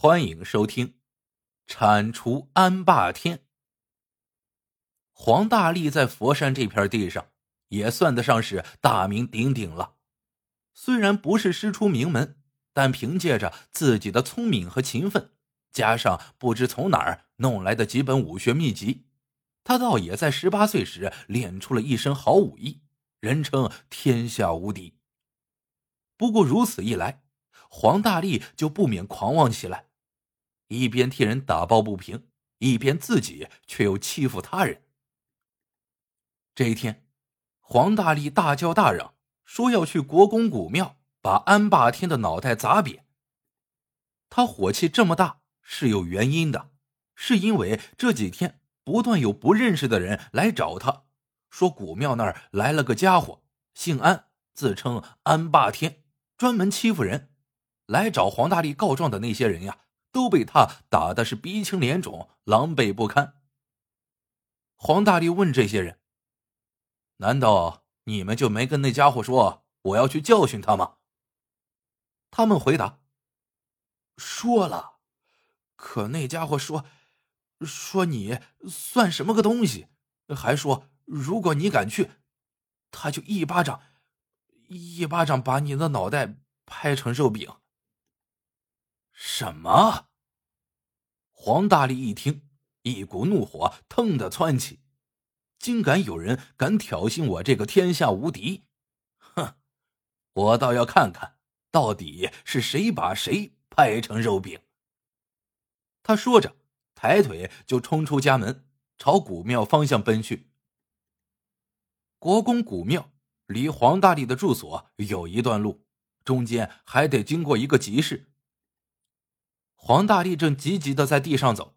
欢迎收听《铲除安霸天》。黄大力在佛山这片地上也算得上是大名鼎鼎了。虽然不是师出名门，但凭借着自己的聪明和勤奋，加上不知从哪儿弄来的几本武学秘籍，他倒也在十八岁时练出了一身好武艺，人称天下无敌。不过如此一来，黄大力就不免狂妄起来。一边替人打抱不平，一边自己却又欺负他人。这一天，黄大力大叫大嚷，说要去国公古庙把安霸天的脑袋砸扁。他火气这么大是有原因的，是因为这几天不断有不认识的人来找他，说古庙那儿来了个家伙，姓安，自称安霸天，专门欺负人。来找黄大力告状的那些人呀。都被他打的是鼻青脸肿、狼狈不堪。黄大力问这些人：“难道你们就没跟那家伙说我要去教训他吗？”他们回答：“说了，可那家伙说，说你算什么个东西，还说如果你敢去，他就一巴掌，一巴掌把你的脑袋拍成肉饼。”什么？黄大力一听，一股怒火腾的窜起，竟敢有人敢挑衅我这个天下无敌！哼，我倒要看看到底是谁把谁拍成肉饼。他说着，抬腿就冲出家门，朝古庙方向奔去。国公古庙离黄大力的住所有一段路，中间还得经过一个集市。黄大力正急急的在地上走，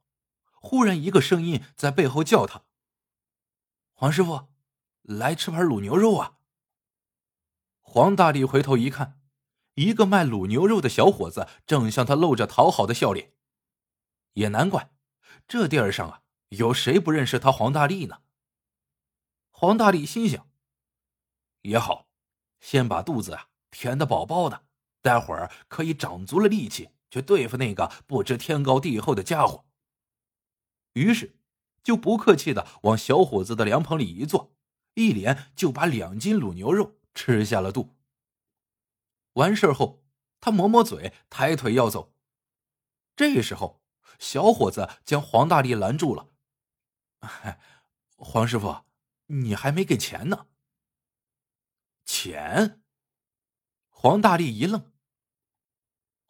忽然一个声音在背后叫他：“黄师傅，来吃盘卤牛肉啊！”黄大力回头一看，一个卖卤牛肉的小伙子正向他露着讨好的笑脸。也难怪，这地儿上啊，有谁不认识他黄大力呢？黄大力心想：“也好，先把肚子啊填得饱饱的，待会儿可以长足了力气。”去对付那个不知天高地厚的家伙。于是，就不客气的往小伙子的凉棚里一坐，一连就把两斤卤牛肉吃下了肚。完事后，他抹抹嘴，抬腿要走。这时候，小伙子将黄大力拦住了：“黄师傅，你还没给钱呢。”钱？黄大力一愣。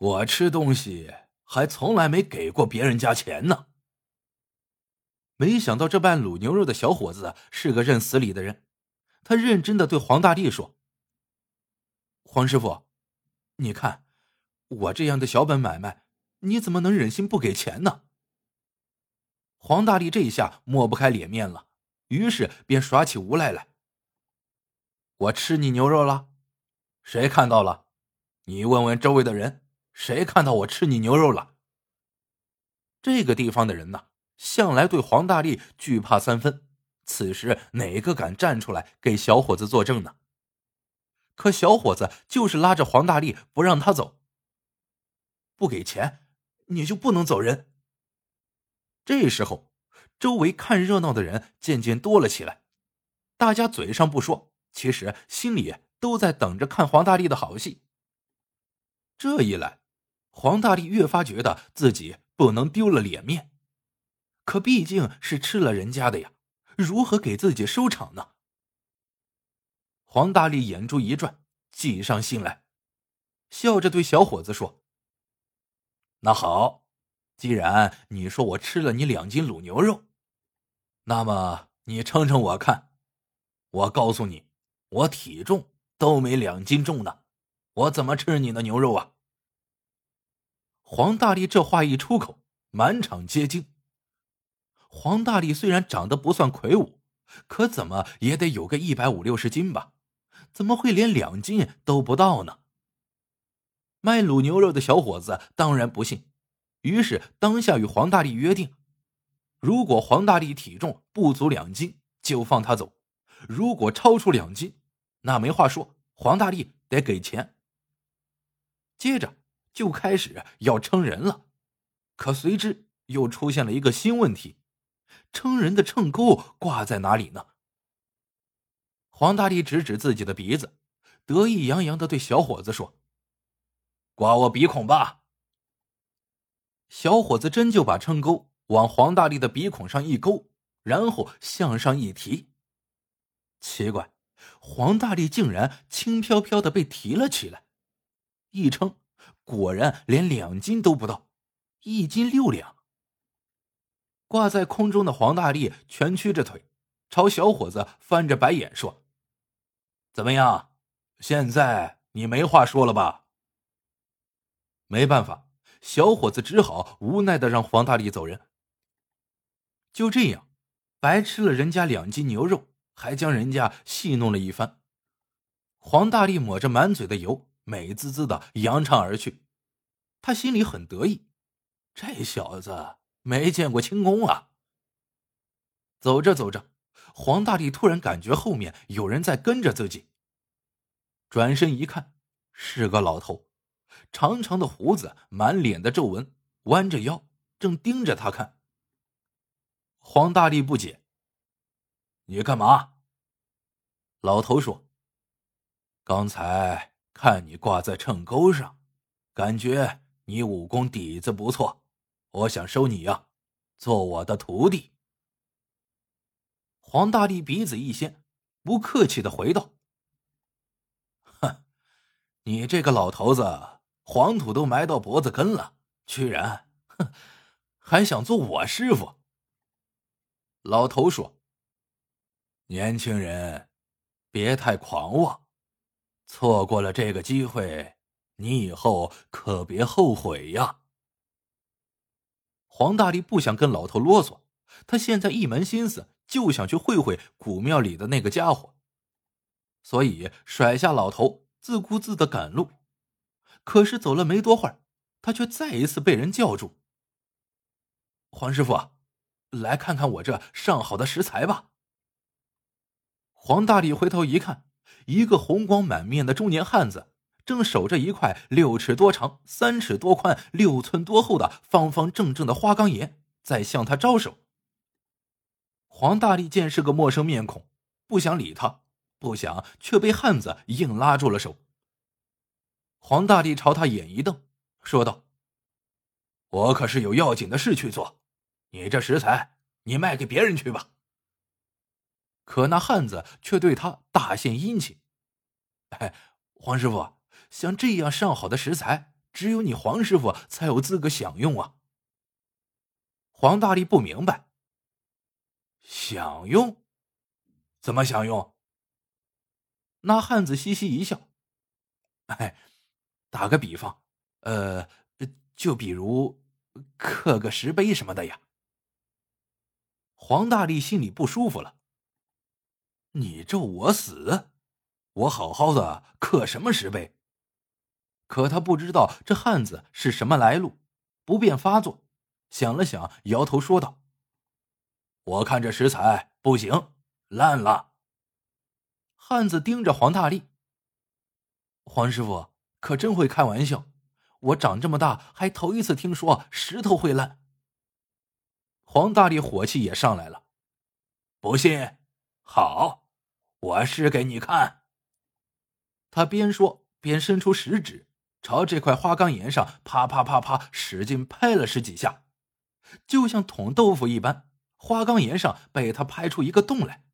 我吃东西还从来没给过别人家钱呢。没想到这卖卤牛肉的小伙子是个认死理的人，他认真的对黄大力说：“黄师傅，你看我这样的小本买卖，你怎么能忍心不给钱呢？”黄大力这一下抹不开脸面了，于是便耍起无赖来：“我吃你牛肉了？谁看到了？你问问周围的人。”谁看到我吃你牛肉了？这个地方的人呐，向来对黄大力惧怕三分。此时哪个敢站出来给小伙子作证呢？可小伙子就是拉着黄大力不让他走。不给钱，你就不能走人。这时候，周围看热闹的人渐渐多了起来，大家嘴上不说，其实心里都在等着看黄大力的好戏。这一来。黄大力越发觉得自己不能丢了脸面，可毕竟是吃了人家的呀，如何给自己收场呢？黄大力眼珠一转，计上心来，笑着对小伙子说：“那好，既然你说我吃了你两斤卤牛肉，那么你称称我看。我告诉你，我体重都没两斤重呢，我怎么吃你的牛肉啊？”黄大力这话一出口，满场皆惊。黄大力虽然长得不算魁梧，可怎么也得有个一百五六十斤吧？怎么会连两斤都不到呢？卖卤牛肉的小伙子当然不信，于是当下与黄大力约定：如果黄大力体重不足两斤，就放他走；如果超出两斤，那没话说，黄大力得给钱。接着。就开始要称人了，可随之又出现了一个新问题：称人的秤钩挂在哪里呢？黄大力指指自己的鼻子，得意洋洋的对小伙子说：“挂我鼻孔吧。”小伙子真就把秤钩往黄大力的鼻孔上一勾，然后向上一提。奇怪，黄大力竟然轻飘飘的被提了起来，一称，果然连两斤都不到，一斤六两。挂在空中的黄大力蜷曲着腿，朝小伙子翻着白眼说：“怎么样？现在你没话说了吧？”没办法。小伙子只好无奈的让黄大力走人。就这样，白吃了人家两斤牛肉，还将人家戏弄了一番。黄大力抹着满嘴的油，美滋滋的扬长而去。他心里很得意，这小子没见过轻功啊。走着走着，黄大力突然感觉后面有人在跟着自己。转身一看，是个老头。长长的胡子，满脸的皱纹，弯着腰，正盯着他看。黄大力不解：“你干嘛？”老头说：“刚才看你挂在秤钩上，感觉你武功底子不错，我想收你呀，做我的徒弟。”黄大力鼻子一掀，不客气的回道：“哼，你这个老头子！”黄土都埋到脖子根了，居然，哼，还想做我师傅？老头说：“年轻人，别太狂妄，错过了这个机会，你以后可别后悔呀。”黄大力不想跟老头啰嗦，他现在一门心思就想去会会古庙里的那个家伙，所以甩下老头，自顾自的赶路。可是走了没多会儿，他却再一次被人叫住。黄师傅，来看看我这上好的食材吧。黄大力回头一看，一个红光满面的中年汉子正守着一块六尺多长、三尺多宽、六寸多厚的方方正正的花岗岩，在向他招手。黄大力见是个陌生面孔，不想理他，不想却被汉子硬拉住了手。黄大力朝他眼一瞪，说道：“我可是有要紧的事去做，你这食材，你卖给别人去吧。”可那汉子却对他大献殷勤：“哎，黄师傅，像这样上好的食材，只有你黄师傅才有资格享用啊。”黄大力不明白：“享用？怎么享用？”那汉子嘻嘻一笑：“哎。”打个比方，呃，就比如刻个石碑什么的呀。黄大力心里不舒服了。你咒我死，我好好的刻什么石碑？可他不知道这汉子是什么来路，不便发作。想了想，摇头说道：“我看这食材不行，烂了。”汉子盯着黄大力，黄师傅。可真会开玩笑！我长这么大还头一次听说石头会烂。黄大力火气也上来了，不信？好，我试给你看。他边说边伸出食指，朝这块花岗岩上啪啪啪啪使劲拍了十几下，就像捅豆腐一般，花岗岩上被他拍出一个洞来。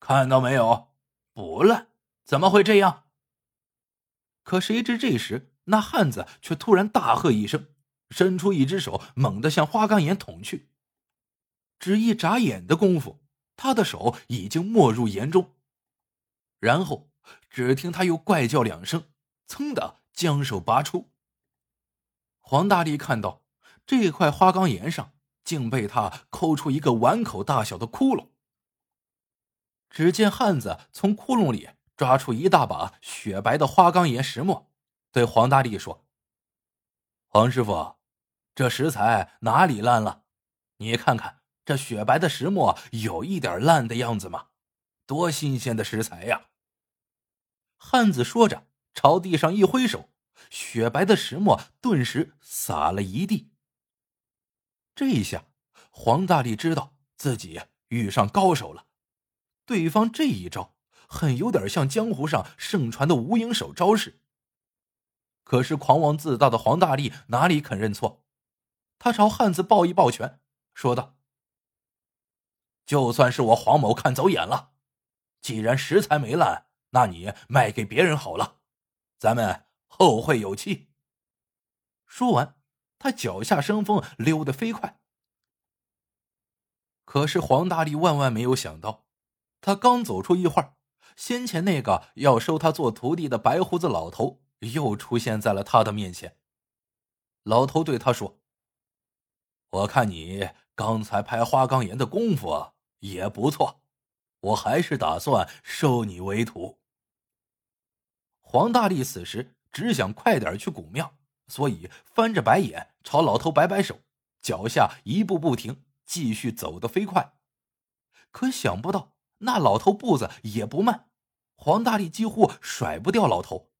看到没有？不烂，怎么会这样？可谁知这时，那汉子却突然大喝一声，伸出一只手，猛地向花岗岩捅去。只一眨眼的功夫，他的手已经没入岩中。然后，只听他又怪叫两声，噌的将手拔出。黄大力看到这块花岗岩上竟被他抠出一个碗口大小的窟窿。只见汉子从窟窿里。抓出一大把雪白的花岗岩石墨，对黄大力说：“黄师傅，这石材哪里烂了？你看看这雪白的石墨，有一点烂的样子吗？多新鲜的食材呀！”汉子说着，朝地上一挥手，雪白的石墨顿时洒了一地。这一下，黄大力知道自己遇上高手了。对方这一招，很有点像江湖上盛传的无影手招式。可是狂妄自大的黄大力哪里肯认错？他朝汉子抱一抱拳，说道：“就算是我黄某看走眼了，既然食材没烂，那你卖给别人好了，咱们后会有期。”说完，他脚下生风，溜得飞快。可是黄大力万万没有想到，他刚走出一会儿，先前那个要收他做徒弟的白胡子老头。又出现在了他的面前。老头对他说：“我看你刚才拍花岗岩的功夫也不错，我还是打算收你为徒。”黄大力此时只想快点去古庙，所以翻着白眼朝老头摆摆手，脚下一步不停，继续走得飞快。可想不到那老头步子也不慢，黄大力几乎甩不掉老头。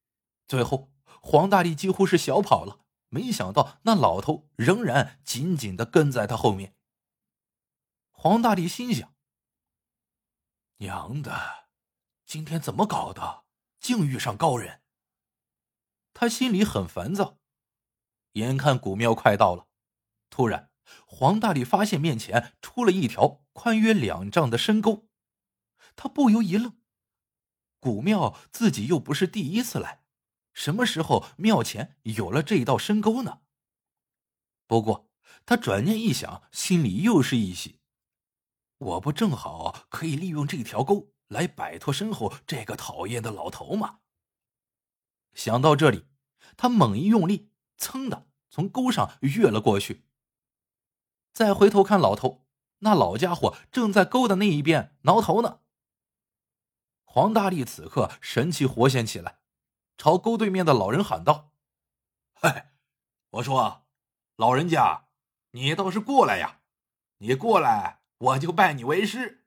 最后，黄大力几乎是小跑了，没想到那老头仍然紧紧的跟在他后面。黄大力心想：“娘的，今天怎么搞的，竟遇上高人？”他心里很烦躁。眼看古庙快到了，突然，黄大力发现面前出了一条宽约两丈的深沟，他不由一愣。古庙自己又不是第一次来。什么时候庙前有了这一道深沟呢？不过他转念一想，心里又是一喜。我不正好可以利用这条沟来摆脱身后这个讨厌的老头吗？想到这里，他猛一用力，噌的从沟上跃了过去。再回头看老头，那老家伙正在沟的那一边挠头呢。黄大力此刻神气活现起来。朝沟对面的老人喊道：“嗨，我说，老人家，你倒是过来呀！你过来，我就拜你为师。”